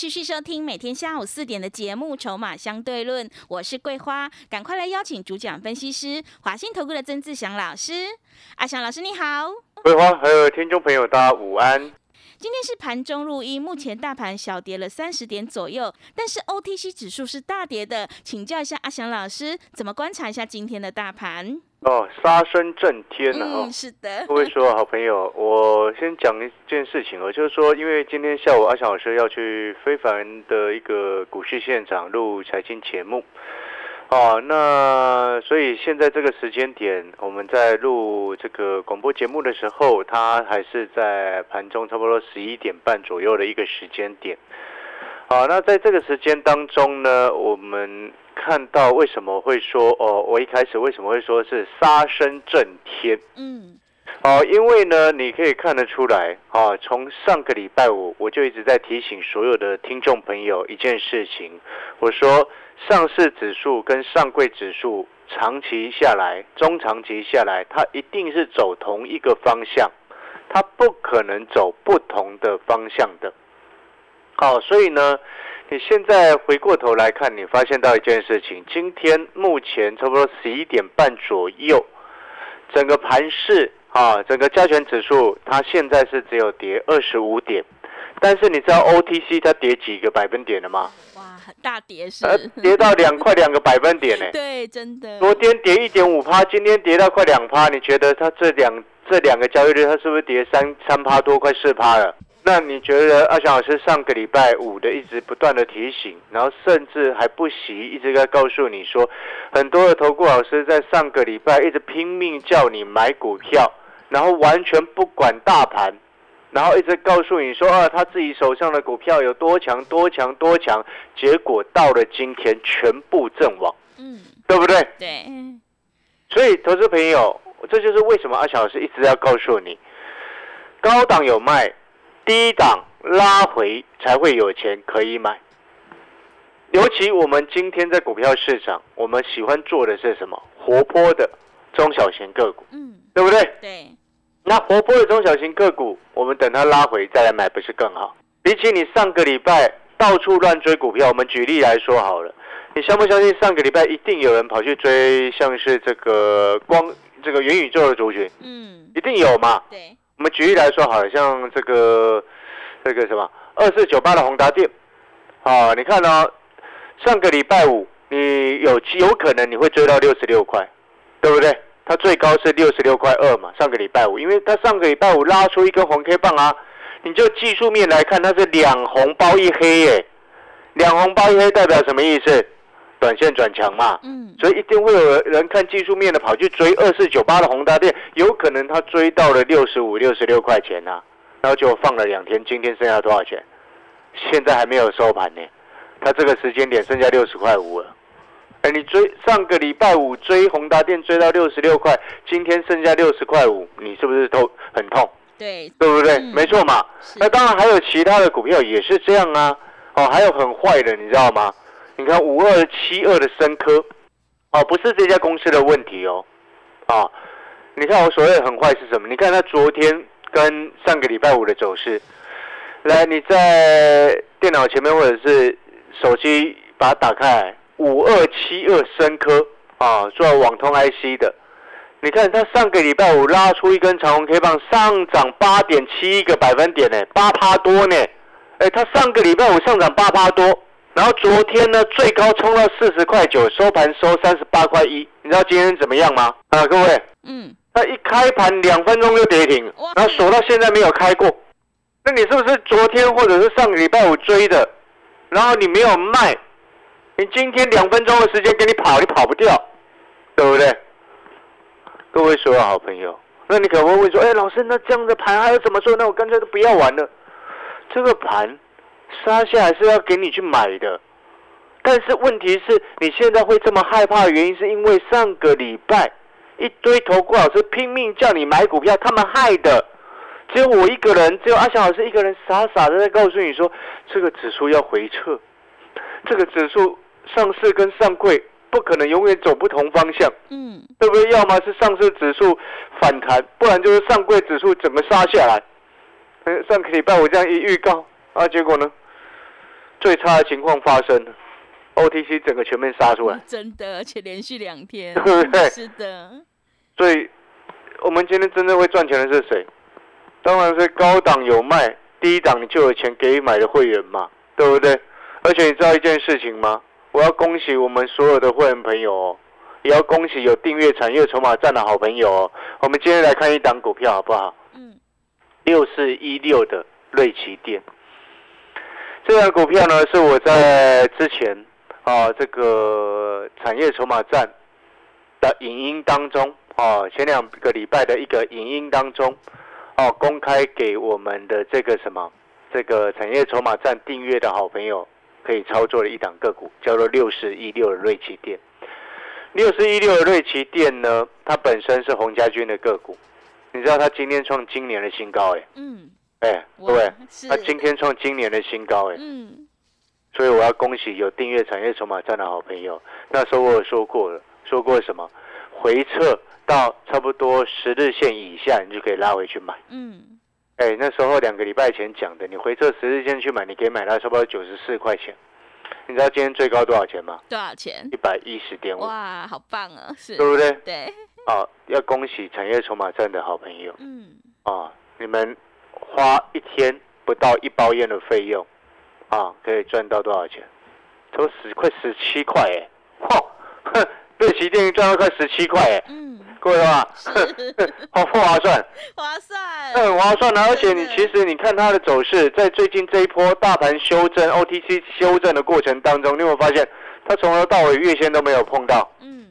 持续收听每天下午四点的节目《筹码相对论》，我是桂花，赶快来邀请主讲分析师华信投顾的曾志祥老师。阿祥老师你好，桂花还有听众朋友大家午安。今天是盘中录音，目前大盘小跌了三十点左右，但是 OTC 指数是大跌的，请教一下阿祥老师，怎么观察一下今天的大盘？哦，杀声震天呐！嗯，是的。各位说，好朋友，我先讲一件事情哦，就是说，因为今天下午阿翔老师要去非凡的一个股市现场录财经节目，哦，那所以现在这个时间点，我们在录这个广播节目的时候，他还是在盘中差不多十一点半左右的一个时间点。好，那在这个时间当中呢，我们。看到为什么会说哦？我一开始为什么会说是杀声震天？嗯，哦，因为呢，你可以看得出来啊，从上个礼拜五我就一直在提醒所有的听众朋友一件事情，我说上市指数跟上柜指数长期下来、中长期下来，它一定是走同一个方向，它不可能走不同的方向的。好，所以呢。你现在回过头来看，你发现到一件事情，今天目前差不多十一点半左右，整个盘市啊，整个加权指数它现在是只有跌二十五点，但是你知道 OTC 它跌几个百分点了吗？哇，大跌是，跌到两块两个百分点呢。对，真的。昨天跌一点五趴，今天跌到快两趴，你觉得它这两这两个交易日它是不是跌三三趴多，快四趴了？那你觉得阿翔老师上个礼拜五的一直不断的提醒，然后甚至还不惜一直在告诉你说，很多的投顾老师在上个礼拜一直拼命叫你买股票，然后完全不管大盘，然后一直告诉你说啊他自己手上的股票有多强多强多强，结果到了今天全部阵亡，嗯，对不对？对，所以投资朋友，这就是为什么阿翔老师一直要告诉你，高档有卖。低档拉回才会有钱可以买，尤其我们今天在股票市场，我们喜欢做的是什么？活泼的中小型个股，嗯，对不对？对。那活泼的中小型个股，我们等它拉回再来买，不是更好？比起你上个礼拜到处乱追股票，我们举例来说好了，你相不相信上个礼拜一定有人跑去追像是这个光这个元宇宙的族群？嗯，一定有嘛？对。我们举例来说，好像这个这个什么二四九八的宏达电，啊，你看呢？上个礼拜五，你有有可能你会追到六十六块，对不对？它最高是六十六块二嘛。上个礼拜五，因为它上个礼拜五拉出一根红 K 棒啊，你就技术面来看，它是两红包一黑耶，两红包一黑代表什么意思？短线转强嘛，嗯，所以一定会有人看技术面的跑去追二四九八的宏达电，有可能他追到了六十五、六十六块钱呐，然后就放了两天，今天剩下多少钱？现在还没有收盘呢，他这个时间点剩下六十块五了。哎，你追上个礼拜五追宏达电追到六十六块，今天剩下六十块五，你是不是都很痛？对，对不对？没错嘛。那当然还有其他的股票也是这样啊。哦，还有很坏的，你知道吗？你看五二七二的深科，哦，不是这家公司的问题哦，啊，你看我所谓的很坏是什么？你看它昨天跟上个礼拜五的走势，来，你在电脑前面或者是手机把它打开，五二七二深科啊，做网通 IC 的，你看它上个礼拜五拉出一根长红 K 棒，上涨八点七一个百分点呢，八趴多呢，哎，它上个礼拜五上涨八趴多。然后昨天呢，最高冲到四十块九，收盘收三十八块一。你知道今天怎么样吗？啊，各位，嗯，那一开盘两分钟就跌停，然后锁到现在没有开过。那你是不是昨天或者是上个礼拜五追的？然后你没有卖，你今天两分钟的时间给你跑，你跑不掉，对不对？各位所有好朋友，那你可能会问说，哎，老师，那这样的盘还要怎么做？那我干脆都不要玩了。这个盘。杀下来是要给你去买的，但是问题是你现在会这么害怕的原因，是因为上个礼拜一堆投顾老师拼命叫你买股票，他们害的。只有我一个人，只有阿翔老师一个人傻傻的在告诉你说，这个指数要回撤，这个指数上市跟上柜不可能永远走不同方向，嗯，对不对？要么是上市指数反弹，不然就是上柜指数整个杀下来。嗯，上个礼拜我这样一预告啊，结果呢，最差的情况发生，OTC 整个全面杀出来，真的，而且连续两天，对不对是的，所以我们今天真正会赚钱的是谁？当然是高档有卖，低档你就有钱给买的会员嘛，对不对？而且你知道一件事情吗？我要恭喜我们所有的会员朋友哦，也要恭喜有订阅产业筹码站的好朋友哦。我们今天来看一档股票好不好？嗯，六四一六的瑞奇店，这档股票呢是我在之前啊这个产业筹码站的影音当中啊，前两个礼拜的一个影音当中哦、公开给我们的这个什么这个产业筹码站订阅的好朋友可以操作的一档个股，叫做六四一六的瑞奇店。六四一六的瑞奇店呢，它本身是洪家军的个股，你知道它今天创今年的新高哎、嗯，哎，哇各位，是它今天创今年的新高哎、嗯，所以我要恭喜有订阅产业筹码站的好朋友。那时候我有说过了，说过什么？回撤到差不多十日线以下，你就可以拉回去买。嗯，哎，那时候两个礼拜前讲的，你回撤十日线去买，你可以买到差不多九十四块钱。你知道今天最高多少钱吗？多少钱一？百一十点五，哇，好棒啊，是对，不对？对，哦，要恭喜产业筹码站的好朋友嗯，哦！你们花一天不到一包烟的费用啊，可以赚到多少钱？都十块十七块哎！嚯，哼，瑞奇电影赚到快十七块哎！嗯，各位吧，是好 不划算？划算，很划算的，而且你其实你看它的走势，在最近这一波大盘修正、OTC 修正的过程当中，你有没有发现它从头到尾月线都没有碰到？嗯，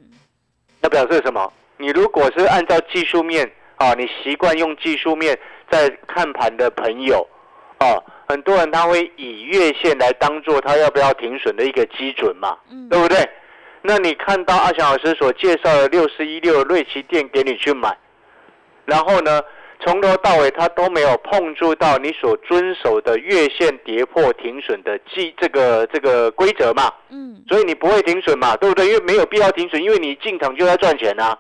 那表示什么？你如果是按照技术面啊，你习惯用技术面在看盘的朋友啊，很多人他会以月线来当做他要不要停损的一个基准嘛，嗯，对不对？那你看到阿翔老师所介绍的六四一六瑞奇店给你去买，然后呢，从头到尾他都没有碰触到你所遵守的月线跌破停损的记这个这个规则嘛，嗯，所以你不会停损嘛，对不对？因为没有必要停损，因为你进场就要赚钱啊，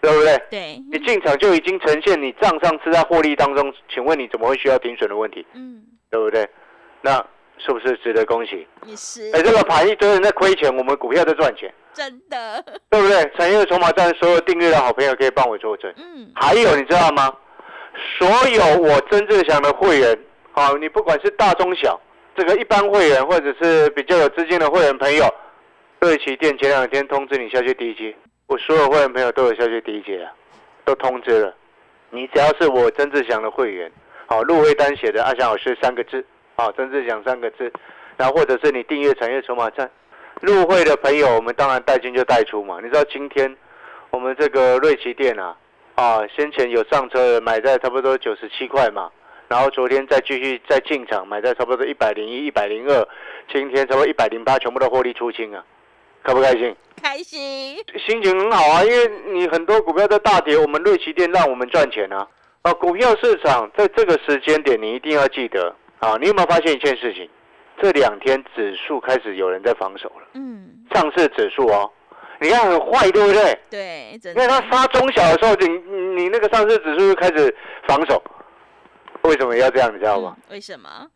对不对？对，你进场就已经呈现你账上是在获利当中，请问你怎么会需要停损的问题，嗯，对不对？那是不是值得恭喜？也是哎，这个盘一堆人在亏钱，我们股票在赚钱，真的，对不对？产业筹码站所有订阅的好朋友可以帮我作证。嗯，还有你知道吗？所有我真正想的会员，好，你不管是大中小，这个一般会员或者是比较有资金的会员朋友，瑞奇店前两天通知你下去第一阶，我所有会员朋友都有下去第一阶啊，都通知了。你只要是我曾志祥的会员，好，入会单写的阿祥老师三个字，好，曾志祥三个字，然后或者是你订阅产业筹码站，入会的朋友，我们当然带进就带出嘛。你知道今天我们这个瑞奇店啊，啊，先前有上车的买在差不多九十七块嘛，然后昨天再继续再进场买在差不多一百零一、一百零二，今天差不多一百零八，全部都获利出清啊，开不开心？开心，心情很好啊，因为你很多股票在大跌，我们瑞奇店让我们赚钱啊。啊，股票市场在这个时间点，你一定要记得啊。你有没有发现一件事情？这两天指数开始有人在防守了，嗯，上市指数哦，你看很坏，对不对？对，真因为它的，杀中小的时候，你你你那个上市指数就开始防守，为什么要这样？你知道吗？嗯为什么？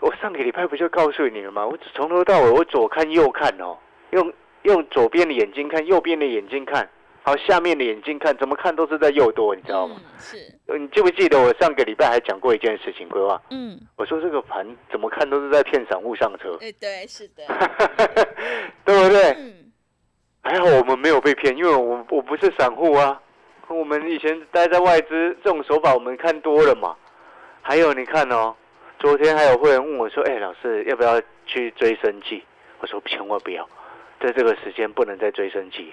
我上个礼拜不就告诉你了吗？我从头到尾我左看右看哦，用用左边的眼睛看，右边的眼睛看，好下面的眼睛看，怎么看都是在右多，你知道吗？嗯，是，呃你记不记得我上个礼拜还讲过一件事情规划？嗯，我说这个盘怎么看都是在骗散户上车，哎，对，是的，对不对？嗯，还好我们没有被骗，因为我我不是散户啊。我们以前待在外资，这种手法我们看多了嘛。还有你看哦，昨天还有会员问我说：“哎，老师要不要去追生计？”我说：“千万不要，在这个时间不能再追生计。”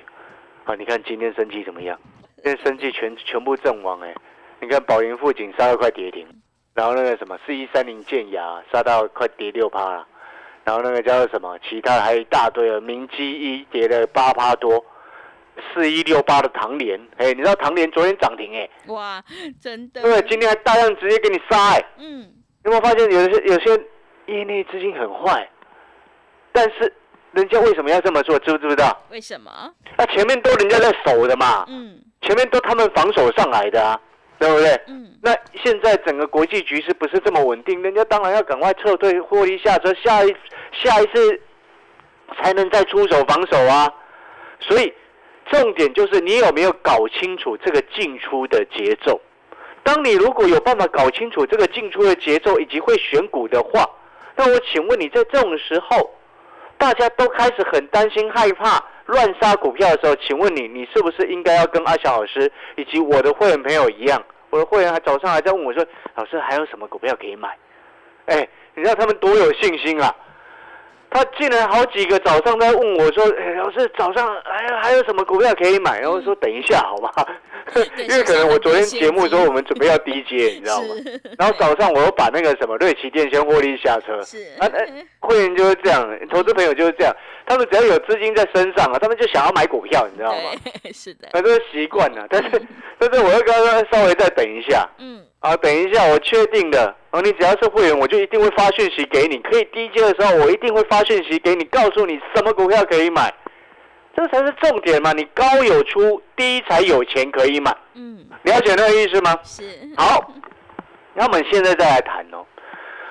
啊，你看今天生计怎么样？今天生计全全部阵亡哎！你看宝盈富锦杀到快跌停，然后那个什么四一三零建雅杀到快跌六趴了，然后那个叫做什么，其他的还有一大堆了，明基一跌了八趴多，四一六八的唐联，哎，你知道唐联昨天涨停哎，哇，真的，对，今天还大量直接给你杀哎，嗯，有没有发现有些有些业内资金很坏，但是人家为什么要这么做，知不知道？为什么？那前面都人家在守的嘛，嗯前面都他们防守上来的啊，对不对？嗯那现在整个国际局势不是这么稳定，人家当然要赶快撤退，获利下车，下一下一次才能再出手防守啊。所以重点就是你有没有搞清楚这个进出的节奏。当你如果有办法搞清楚这个进出的节奏以及会选股的话，那我请问你在这种时候，大家都开始很担心、害怕乱杀股票的时候，请问你，你是不是应该要跟阿翔老师以及我的会员朋友一样？我的会员还早上还在问我说：“老师还有什么股票可以买？”哎，你知道他们多有信心啊！他竟然好几个早上在问我说：“哎，老师早上还有还有什么股票可以买？”然后我说：“等一下，好吧。”对 因为可能我昨天节目说我们准备要低阶，你知道吗？然后早上我又把那个什么瑞奇电先获利下车，是。啊，哎会员就是这样，投资朋友就是这样，他们只要有资金在身上啊，他们就想要买股票，你知道吗？对，是的，那这是习惯了，但是但是我要跟他说稍微再等一下。嗯啊，等一下我确定的，哦，你只要是会员，我就一定会发讯息给你，可以低阶的时候，我一定会发讯息给你，告诉你什么股票可以买，这才是重点嘛，你高有出，低才有钱可以买，嗯，了解那个意思吗？是，好，那我们现在再来谈哦，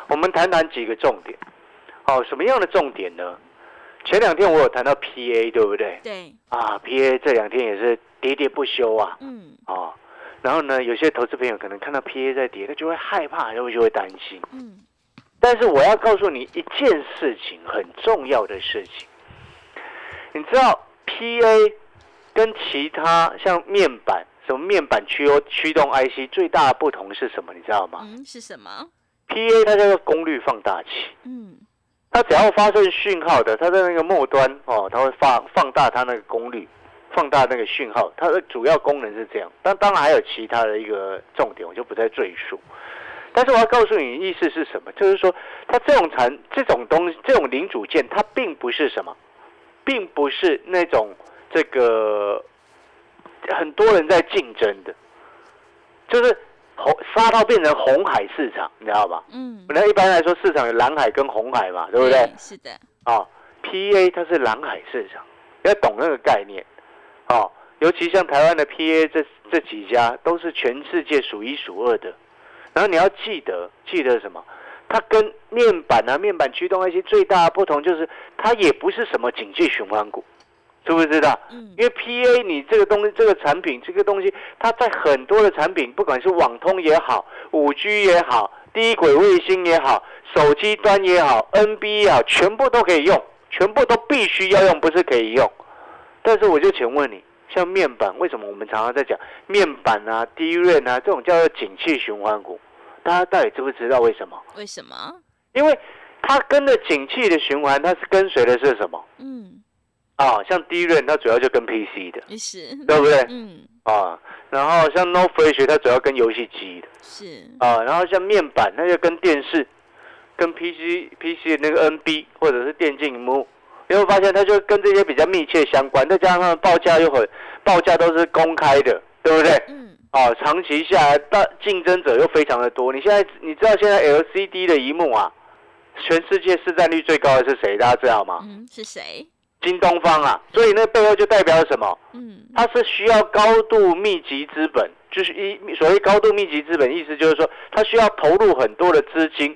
我们谈谈几个重点。哦，什么样的重点呢？前两天我有谈到 PA，对不对？对，啊，PA 这两天也是喋喋不休啊。嗯哦，然后呢，有些投资朋友可能看到 PA 在跌，他就会害怕，然后就会担心。嗯但是我要告诉你一件事情，很重要的事情。你知道 PA 跟其他像面板、什么面板驱动驱动 IC 最大的不同是什么？你知道吗嗯，是什么？？PA 它叫做功率放大器，嗯它只要发生讯号的，它在那个末端哦，它会放放大它那个功率，放大那个讯号。它的主要功能是这样，但当然还有其他的一个重点，我就不再赘述。但是我要告诉你，意思是什么？就是说，它这种产这种东西，这种零组件，它并不是什么，并不是那种这个很多人在竞争的，就是红杀到变成红海市场，你知道吧？嗯，本来一般来说市场有蓝海跟红海嘛，对不对？是的，哦，PA 它是蓝海市场，要懂那个概念。哦，尤其像台湾的 PA 这这几家都是全世界数一数二的。然后你要记得，记得什么？它跟面板啊、面板驱动 IC 最大的不同就是，它也不是什么景气循环股，知不知道？嗯因为 PA 你这个东西，这个产品，这个东西，它在很多的产品，不管是网通也好，五 G 也好，低轨卫星也好，手机端也好，NB 也好，全部都可以用，全部都必须要用，不是可以用。但是我就请问你，像面板，为什么我们常常在讲面板啊、低润啊这种叫做景气循环股？大家到底知不知道为什么？为什么？因为它跟着景气的循环，它是跟随的是什么？嗯，啊，像低润，它主要就跟 PC 的，也是，对不对？嗯，啊，然后像 No Flash 它主要跟游戏机的是，啊，然后像面板它就跟电视、跟 PC PC 的那个 NB 或者是电竞荧幕，你会发现它就跟这些比较密切相关，再加上报价又很报价都是公开的，对不对？嗯，啊，长期下来，大竞争者又非常的多。你现在你知道现在 LCD 的荧幕啊，全世界市占率最高的是谁？大家知道吗？嗯，是谁？京东方啊，所以那背后就代表什么？嗯，它是需要高度密集资本，就是一所谓高度密集资本，意思就是说它需要投入很多的资金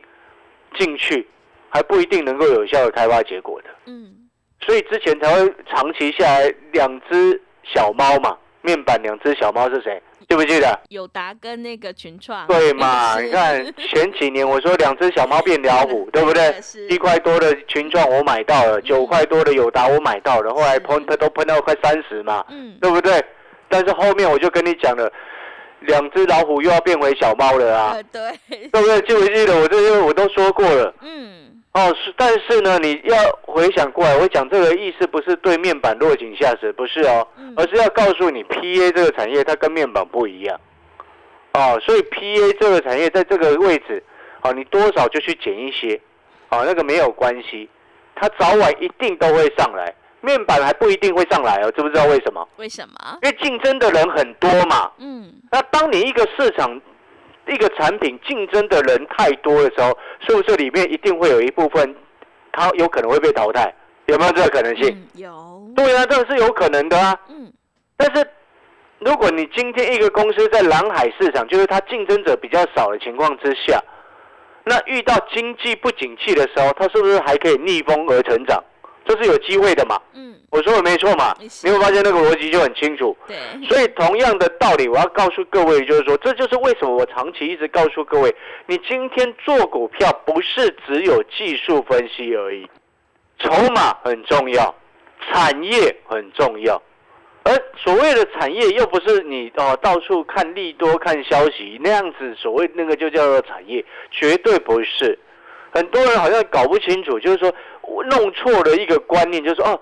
进去，还不一定能够有效的开发结果的。嗯，所以之前才会长期下来，两只小猫嘛，面板两只小猫是谁？记不记得？友达跟那个群创，对嘛？你看前几年我说两只小猫变老虎，对不对？一块多的群创我买到了，九块多的友达我买到了，后来喷喷都喷到快三十嘛，嗯，对不对？但是后面我就跟你讲了，两只老虎又要变回小猫了啊，呃，对，对不对？记不记得我这些我都说过了嗯，哦。是，但是呢，你要回想过来，我讲这个意思不是对面板落井下石，不是哦，嗯而是要告诉你，PA 这个产业它跟面板不一样哦，所以 PA 这个产业在这个位置，哦，你多少就去减一些，哦，那个没有关系，它早晚一定都会上来。面板还不一定会上来哦，知不知道为什么？为什么？因为竞争的人很多嘛。嗯，那当你一个市场一个产品竞争的人太多的时候，是不是里面一定会有一部分它有可能会被淘汰？有没有这个可能性？嗯有，对啊，这个是有可能的啊。嗯但是如果你今天一个公司在蓝海市场，就是它竞争者比较少的情况之下，那遇到经济不景气的时候，它是不是还可以逆风而成长？这是有机会的嘛？嗯，我说的没错嘛？你会发现那个逻辑就很清楚。对，所以同样的道理，我要告诉各位，就是说，这就是为什么我长期一直告诉各位，你今天做股票不是只有技术分析而已，筹码很重要，产业很重要，而所谓的产业又不是你哦到处看利多、看消息那样子，所谓那个就叫做产业，绝对不是。很多人好像搞不清楚，就是说弄错了一个观念，就是说哦，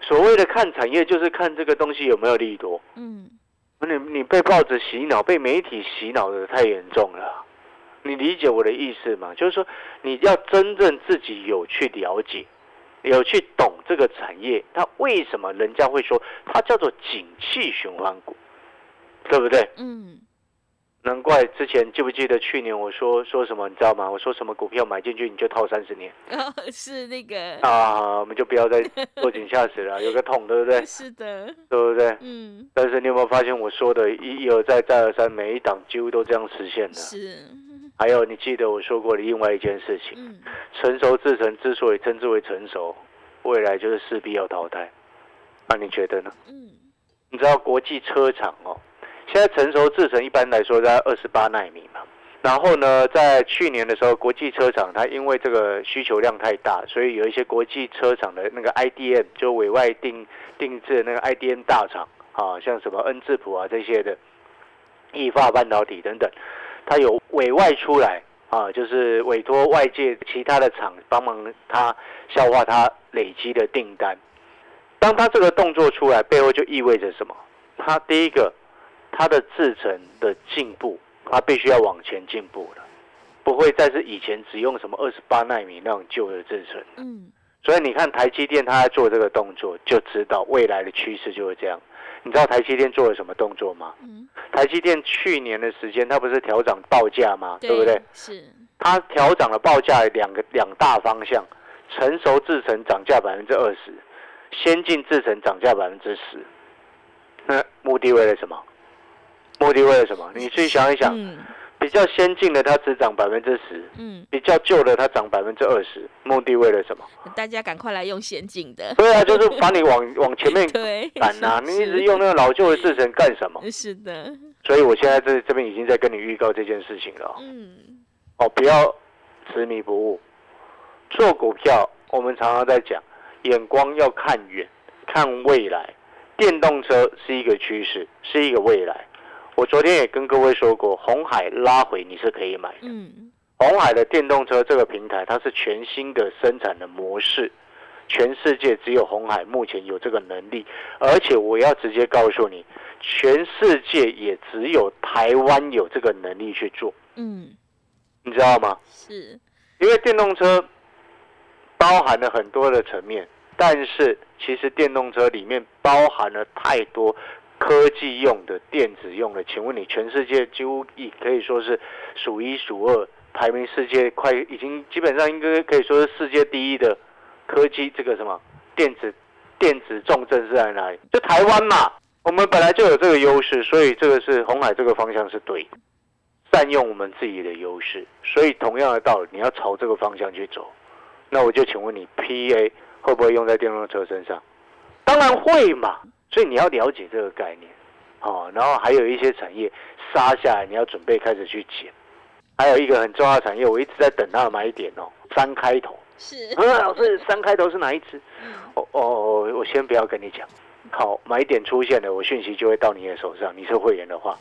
所谓的看产业就是看这个东西有没有利多。嗯你你被报纸洗脑，被媒体洗脑的太严重了。你理解我的意思吗？就是说，你要真正自己有去了解，有去懂这个产业，它为什么人家会说它叫做景气循环股，对不对？嗯，难怪之前记不记得去年我说说什么，你知道吗？我说什么股票买进去你就套三十年 哦是那个，啊，我们就不要再落井下石了，有个桶，对不对？是的，对不对？嗯，但是你有没有发现我说的一一而再再而三，每一档几乎都这样实现的？是，还有，你记得我说过的另外一件事情，嗯成熟制成之所以称之为成熟，未来就是势必要淘汰。那你觉得呢？嗯你知道国际车厂哦，现在成熟制成一般来说在二十八纳米嘛。然后呢，在去年的时候，国际车厂它因为这个需求量太大，所以有一些国际车厂的那个 IDM 就委外定定制那个 IDM 大厂啊，像什么恩智浦啊这些的，易发半导体等等，它有委外出来啊，就是委托外界其他的厂帮忙它消化它累积的订单。当他这个动作出来，背后就意味着什么？他第一个，他的制程的进步，它必须要往前进步了，不会再是以前只用什么二十八纳米那种旧的制程。嗯所以你看台积电它在做这个动作，就知道未来的趋势就会这样。你知道台积电做了什么动作吗？嗯，台积电去年的时间，它不是调涨报价吗？对不对？？是，它调涨了报价两个两大方向，成熟制程涨价百分之二十，先进制程涨价百分之十。那目的为了什么？目的为了什么？你去想一想，嗯比较先进的它只涨百分之十，嗯，比较旧的它涨百分之二十，目的为了什么？大家赶快来用先进的，对啊，就是把你往往前面 对，赶啊！你一直用那个老旧的制程干什么？是的，所以我现在这这边已经在跟你预告这件事情了哦。嗯哦，不要执迷不悟。做股票，我们常常在讲，眼光要看远，看未来。电动车是一个趋势，是一个未来。我昨天也跟各位说过，红海拉回你是可以买的。嗯。红海的电动车这个平台，它是全新的生产的模式，全世界只有红海目前有这个能力，而且我要直接告诉你，全世界也只有台湾有这个能力去做，嗯，你知道吗？是，因为电动车包含了很多的层面，但是其实电动车里面包含了太多科技用的、电子用的。请问你，全世界几乎也可以说是数一数二，排名世界快已经基本上应该可以说是世界第一的科技这个什么电子电子重镇是在哪里？就台湾嘛。我们本来就有这个优势，所以这个是红海这个方向是对的。善用我们自己的优势，所以同样的道理，你要朝这个方向去走。那我就请问你，PA 会不会用在电动车身上？当然会嘛。所以你要了解这个概念，哦，然后还有一些产业杀下来，你要准备开始去捡。还有一个很重要的产业，我一直在等它的买点哦，三开头。是，嗯，老师，三开头是哪一只？嗯哦哦，哦我先不要跟你讲。好，买点出现了，我讯息就会到你的手上。你是会员的话，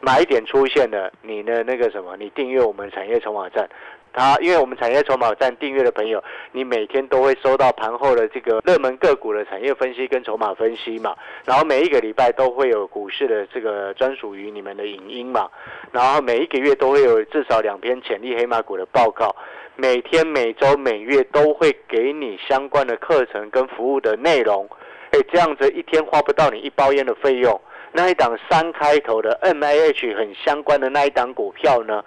买点出现了，你的那个什么，你订阅我们产业筹码站，它因为我们产业筹码站订阅的朋友，你每天都会收到盘后的这个热门个股的产业分析跟筹码分析嘛，然后每一个礼拜都会有股市的这个专属于你们的影音嘛，然后每一个月都会有至少两篇潜力黑马股的报告。每天、每周、每月都会给你相关的课程跟服务的内容。哎，这样子一天花不到你一包烟的费用。那一档三开头的 M A H 很相关的那一档股票呢，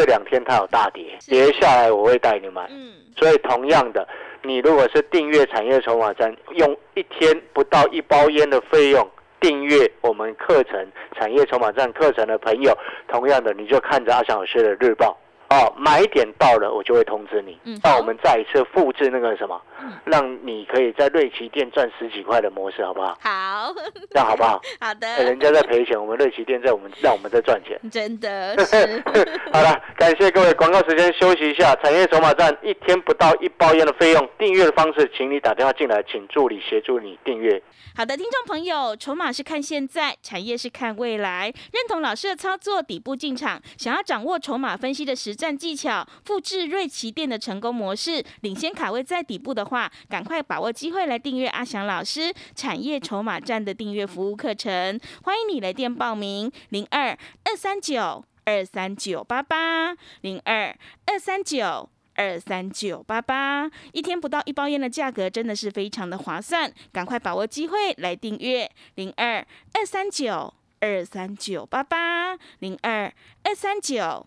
这两天它有大跌，跌下来我会带你买。嗯，所以同样的，你如果是订阅产业筹码站，用一天不到一包烟的费用订阅我们课程产业筹码站课程的朋友，同样的你就看着阿翔老师的日报。哦，买点到了，我就会通知你。嗯那我们再一次复制那个什么，嗯让你可以在瑞奇店赚十几块的模式，好不好？好，这样好不好？好的，哎人家在赔钱，我们瑞奇店在我们让我们在赚钱。真的是，好了，感谢各位，广告时间休息一下。产业筹码站一天不到一包烟的费用，订阅的方式，请你打电话进来，请助理协助你订阅。好的，听众朋友，筹码是看现在，产业是看未来。认同老师的操作，底部进场，想要掌握筹码分析的实战技巧，复制瑞奇店的成功模式，领先卡位在底部的话，赶快把握机会来订阅阿翔老师产业筹码站的订阅服务课程。欢迎你来电报名：零二二三九二三九八八零二二三九。二三九八八，一天不到一包烟的价格真的是非常的划算，赶快把握机会来订阅零二二三九二三九八八零二二三九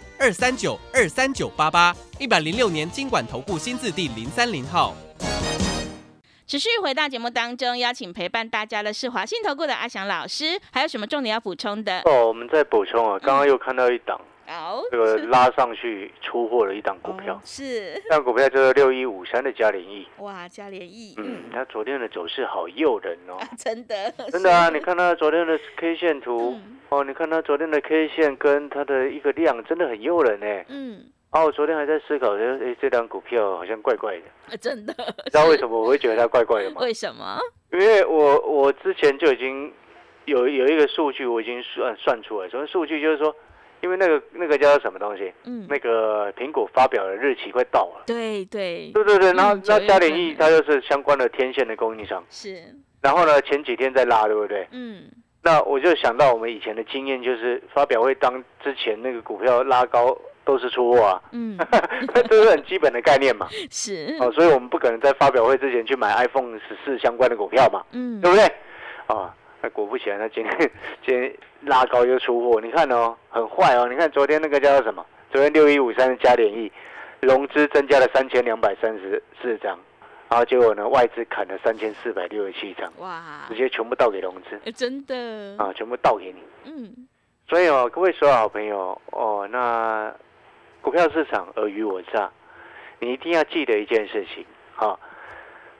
二三九二三九八八，一百零六年经管投顾新字第零三零号。持续回到节目当中，邀请陪伴大家的是华信投顾的阿翔老师，还有什么重点要补充的？哦，我们再补充啊，刚刚又看到一档好，这个 拉上去出货了一档股票哦，是 这档股票就是六一五三的嘉联益。哇，嘉联益，嗯，它昨天的走势好诱人哦，真的，真的啊！你看它昨天的 K 线图嗯哦，你看它昨天的 K 线跟它的一个量真的很诱人呢。嗯，哦，我昨天还在思考，说，哎，这档股票好像怪怪的，啊真的，你知道为什么我会觉得它怪怪的吗？为什么？因为我我之前就已经有有一个数据，我已经算算出来，什么数据就是说，因为那个那个叫做什么东西，嗯，那个苹果发表的日期快到了，对对，对对对，然后嗯那9嘉联益它就是相关的天线的供应商，是，然后呢前几天在拉，对不对？嗯，那我就想到我们以前的经验，就是发表会当之前那个股票拉高都是出货啊，嗯，这是很基本的概念嘛。是，哦，所以我们不可能在发表会之前去买 iPhone 十四相关的股票嘛，嗯。对，不对？啊，那果不其然，那今天今天拉高又出货，你看哦，很坏哦。你看昨天那个叫做什么？昨天六一五三的嘉联益融资增加了三千两百三十四张，然后结果呢，外资砍了三千四百六十七张，哇直，接全部倒给融资呃真的，啊，全部倒给你。嗯，所以哦，各位所有好朋友哦，那股票市场尔虞我诈，你一定要记得一件事情啊，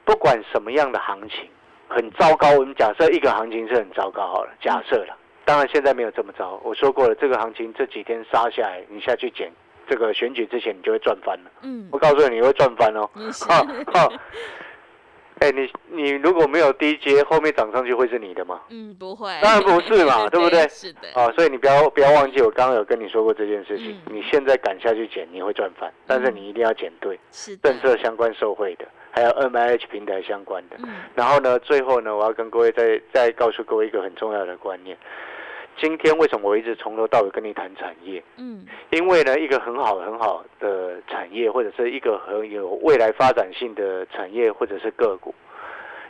不管什么样的行情，很糟糕。我们假设一个行情是很糟糕好了，假设了，当然现在没有这么糟。我说过了，这个行情这几天杀下来，你下去捡，这个选举之前你就会赚翻了。嗯我，告诉你，你会赚翻哦。你是，哎，你你如果没有低阶，后面涨上去会是你的吗？嗯，不会，当然不是嘛，对不对？是的，啊，所以你不要不要忘记，我刚刚有跟你说过这件事情。嗯你现在赶下去捡，你会赚翻，但是你一定要捡对，是，政策相关受惠的，还有 M I H 平台相关的。嗯，然后呢，最后呢，我要跟各位再再告诉各位一个很重要的观念。今天为什么我一直从头到尾跟你谈产业？嗯，因为呢，一个很好很好的产业，或者是一个很有未来发展性的产业，或者是个股，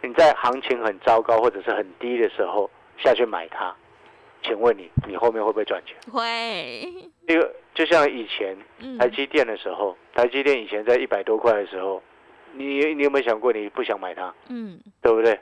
你在行情很糟糕或者是很低的时候下去买它，请问你，你后面会不会赚钱？会，一个就像以前嗯，台积电的时候，台积电以前在一百多块的时候，你你有没有想过你不想买它，嗯，对不对？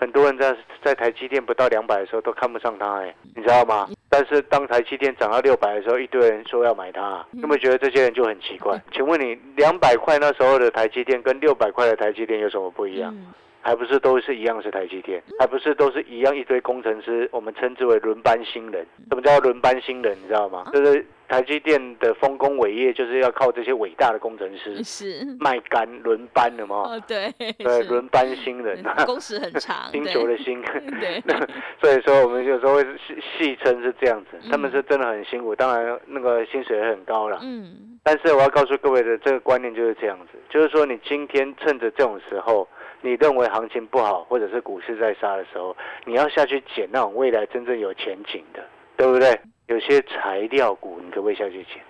很多人在在台积电不到两百的时候都看不上它，哎，你知道吗？但是当台积电涨到六百的时候，一堆人说要买它，嗯有没有觉得这些人就很奇怪？请问你两百块那时候的台积电跟六百块的台积电有什么不一样？嗯，还不是都是一样是台积电，还不是都是一样一堆工程师，我们称之为轮班新人。什么叫轮班新人？你知道吗？就是台积电的丰功伟业，就是要靠这些伟大的工程师是卖干轮班的嘛。哦，对，对，轮班新人，工时很长，星对球的星。对，所以说我们有时候会戏戏称是这样子，他们是真的很辛苦，当然那个薪水也很高了。嗯，但是我要告诉各位的这个观念就是这样子，就是说你今天趁着这种时候，你认为行情不好，或者是股市在杀的时候，你要下去捡那种未来真正有前景的，对不对？有些材料股，你可不可以下去捡？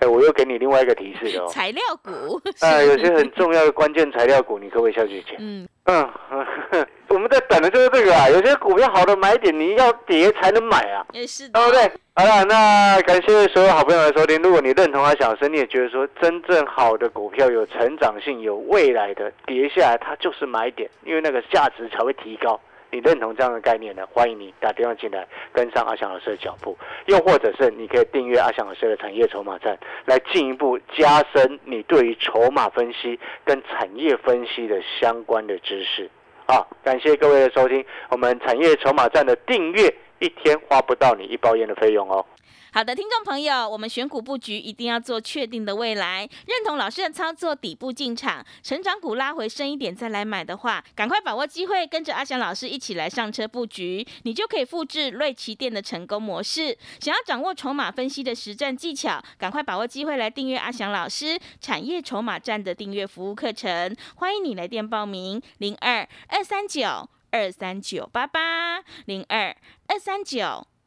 哎，我又给你另外一个提示了哦。材料股，啊，是有些很重要的关键材料股，你可不可以下去捡？嗯，嗯，我 们在等的就是这个啊。有些股票好的买点，你要跌才能买啊。也是的，对不对？好了，那感谢所有好朋友的收听。如果你认同阿小生，你也觉得说真正好的股票有成长性、有未来的，跌下来它就是买点，因为那个价值才会提高。你认同这样的概念呢？欢迎你打电话进来，跟上阿翔老师的脚步，又或者是你可以订阅阿翔老师的产业筹码站，来进一步加深你对于筹码分析跟产业分析的相关的知识。好，感谢各位的收听，我们产业筹码站的订阅一天花不到你一包烟的费用哦。好的，听众朋友，我们选股布局一定要做确定的未来，认同老师的操作，底部进场，成长股拉回升一点再来买的话，赶快把握机会，跟着阿翔老师一起来上车布局，你就可以复制瑞奇店的成功模式。想要掌握筹码分析的实战技巧，赶快把握机会来订阅阿翔老师产业筹码站的订阅服务课程，欢迎你来电报名零二二三九二三九八八零二二三九。